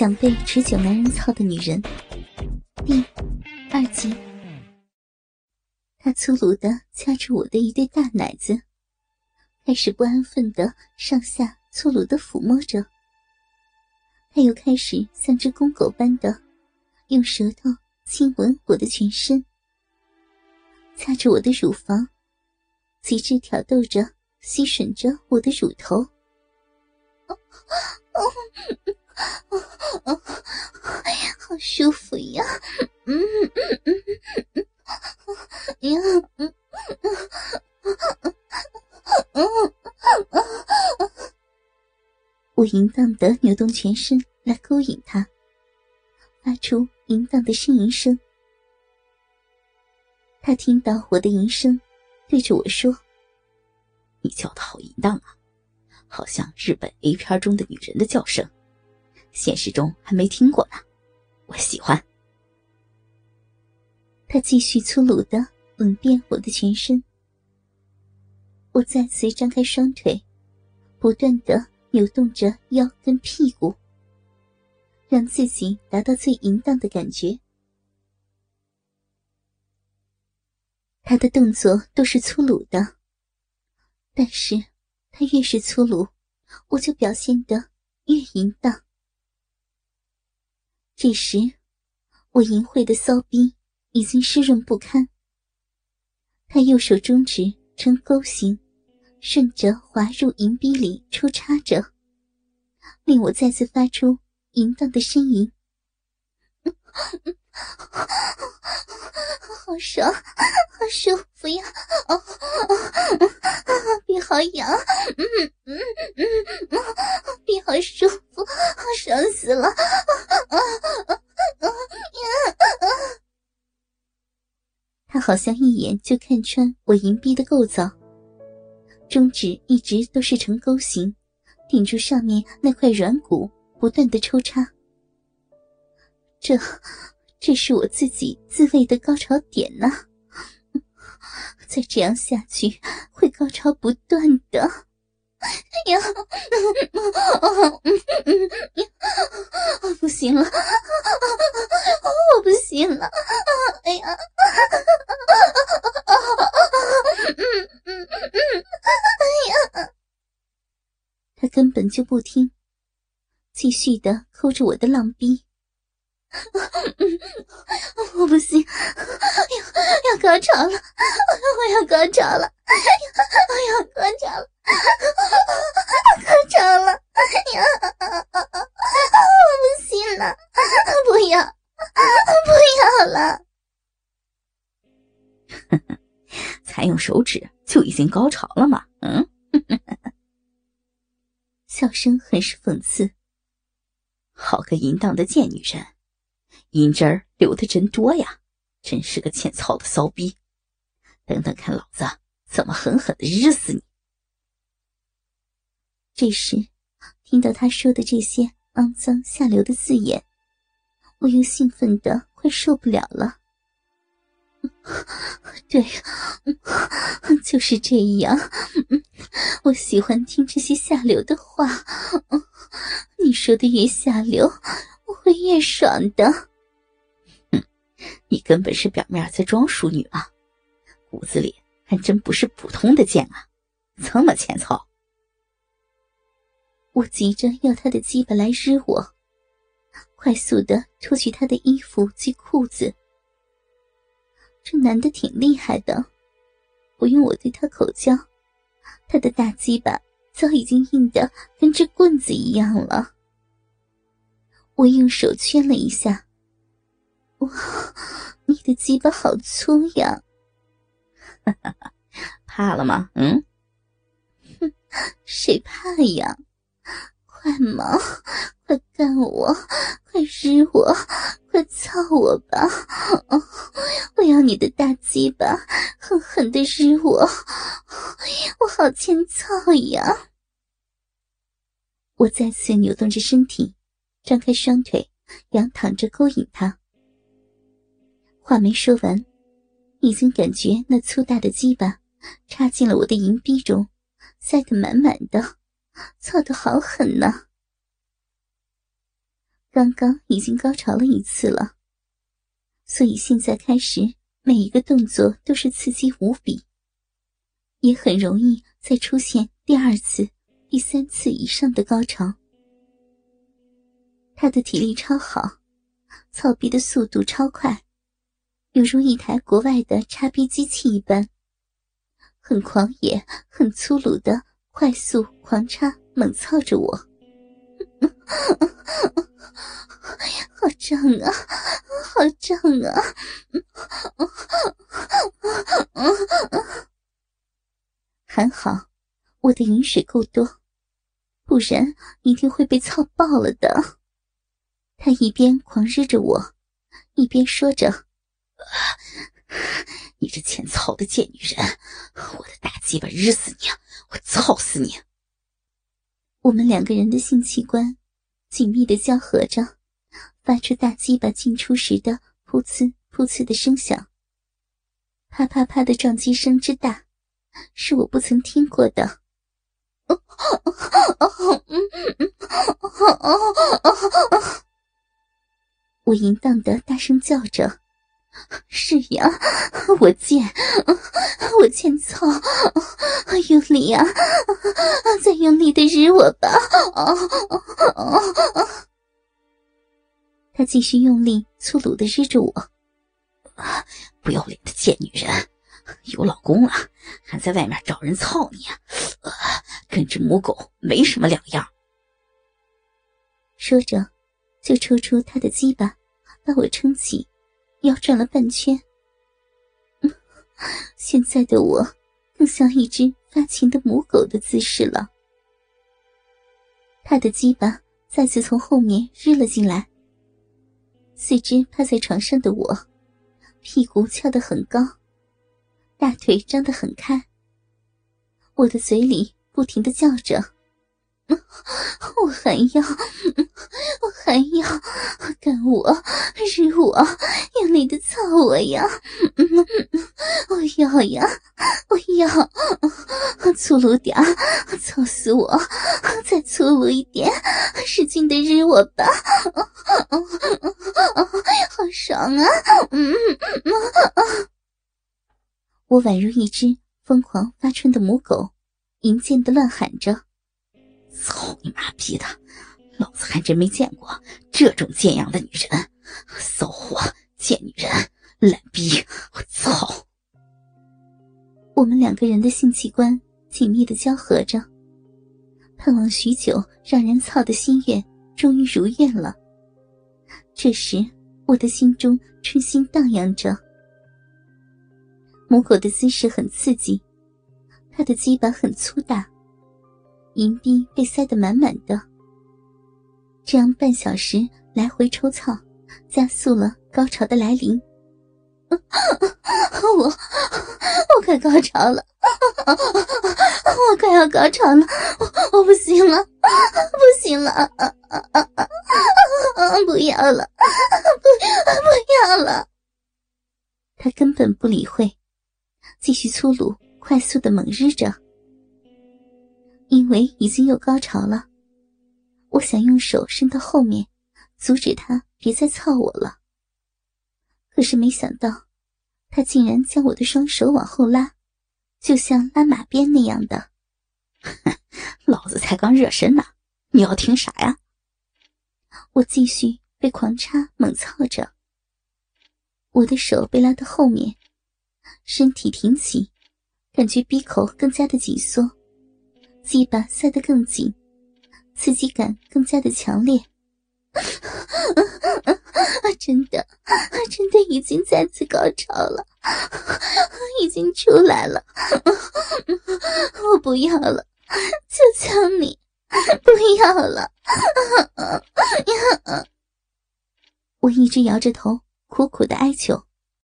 想被持久男人操的女人，第二集。他粗鲁的掐住我的一对大奶子，开始不安分的上下粗鲁的抚摸着。他又开始像只公狗般的用舌头亲吻我的全身，掐着我的乳房，极致挑逗着、吸吮着我的乳头。啊 啊好舒服呀！嗯嗯嗯嗯嗯呀嗯嗯嗯我淫荡的扭动全身来勾引他，发出淫荡的呻吟声。他听到我的吟声，对着我说：“你叫的好淫荡啊，好像日本 A 片中的女人的叫声。”现实中还没听过呢，我喜欢。他继续粗鲁的吻遍我的全身，我再次张开双腿，不断的扭动着腰跟屁股，让自己达到最淫荡的感觉。他的动作都是粗鲁的，但是他越是粗鲁，我就表现得越淫荡。这时，我淫秽的骚逼已经湿润不堪。他右手中指呈钩形，顺着滑入银逼里抽插着，令我再次发出淫荡的呻吟。好爽，好舒服呀！哦哦，鼻好痒，嗯嗯嗯，鼻好舒服，好爽死了！他好像一眼就看穿我银币的构造，中指一直都是呈钩形，顶住上面那块软骨，不断的抽插。这，这是我自己自慰的高潮点呢。再这样下去，会高潮不断的。呀，不行了，我不行了。哎呀，哎呀，他根本就不听，继续的抠着我的浪逼。我不行，要要高潮了，我要高潮了，我要高潮了，高潮了，我不行了，不要，不要了。才用手指就已经高潮了吗？嗯，笑声很是讽刺。好个淫荡的贱女人！银汁儿流的真多呀，真是个欠操的骚逼！等等看老子怎么狠狠的日死你！这时，听到他说的这些肮脏下流的字眼，我又兴奋的快受不了了。对，就是这样。我喜欢听这些下流的话。你说的越下流，我会越爽的。你根本是表面在装淑女啊，骨子里还真不是普通的贱啊，这么欠操！我急着要他的鸡巴来日我，快速的脱去他的衣服及裤子。这男的挺厉害的，不用我对他口交，他的大鸡巴早已经硬的跟只棍子一样了。我用手圈了一下。哇，你的鸡巴好粗呀！哈 哈怕了吗？嗯，哼，谁怕呀？快嘛，快干我，快日我，快操我吧！我要你的大鸡巴，狠狠的日我，我好欠操呀！我再次扭动着身体，张开双腿，仰躺着勾引他。话没说完，已经感觉那粗大的鸡巴插进了我的银币中，塞得满满的，操得好狠呐！刚刚已经高潮了一次了，所以现在开始每一个动作都是刺激无比，也很容易再出现第二次、第三次以上的高潮。他的体力超好，操逼的速度超快，犹如一台国外的插逼机器一般，很狂野、很粗鲁的快速狂插猛操着我，好胀啊，好胀啊！还好我的饮水够多，不然一定会被操爆了的。他一边狂日着我，一边说着：“你这欠操的贱女人，我的大鸡巴日死你，我操死你！”我们两个人的性器官紧密的交合着，发出大鸡巴进出时的噗呲噗呲的声响。啪啪啪的撞击声之大，是我不曾听过的。我淫荡的大声叫着：“是呀，我贱，我欠操，用力啊，再用力的日我吧！”他继续用力粗鲁的日着我，不要脸的贱女人，有老公了还在外面找人操你，跟只母狗没什么两样。说着，就抽出他的鸡巴。把我撑起，腰转了半圈。现在的我更像一只发情的母狗的姿势了。他的鸡巴再次从后面日了进来。四肢趴在床上的我，屁股翘得很高，大腿张得很开。我的嘴里不停的叫着。我还要，我还要干我，日我，用力的操我呀！我要呀，我要，粗鲁点操死我，再粗鲁一点，使劲的日我吧！好爽啊！我宛如一只疯狂发春的母狗，淫贱的乱喊着。操你妈逼的！老子还真没见过这种贱样的女人，骚货、贱女人、懒逼！我操！我们两个人的性器官紧密的交合着，盼望许久让人操的心愿终于如愿了。这时，我的心中春心荡漾着。母狗的姿势很刺激，它的鸡巴很粗大。银币被塞得满满的，这样半小时来回抽操，加速了高潮的来临。我我快高潮了，我快要高潮了，我我不行了，不行了，不要了，不不要了。他根本不理会，继续粗鲁、快速的猛日着。因为已经有高潮了，我想用手伸到后面，阻止他别再操我了。可是没想到，他竟然将我的双手往后拉，就像拉马鞭那样的。老子才刚热身呢，你要听啥呀？我继续被狂插猛操着，我的手被拉到后面，身体挺起，感觉鼻口更加的紧缩。鸡巴塞得更紧，刺激感更加的强烈。真的，真的已经再次高潮了，已经出来了。我不要了，求求你，不要了。我一直摇着头，苦苦的哀求。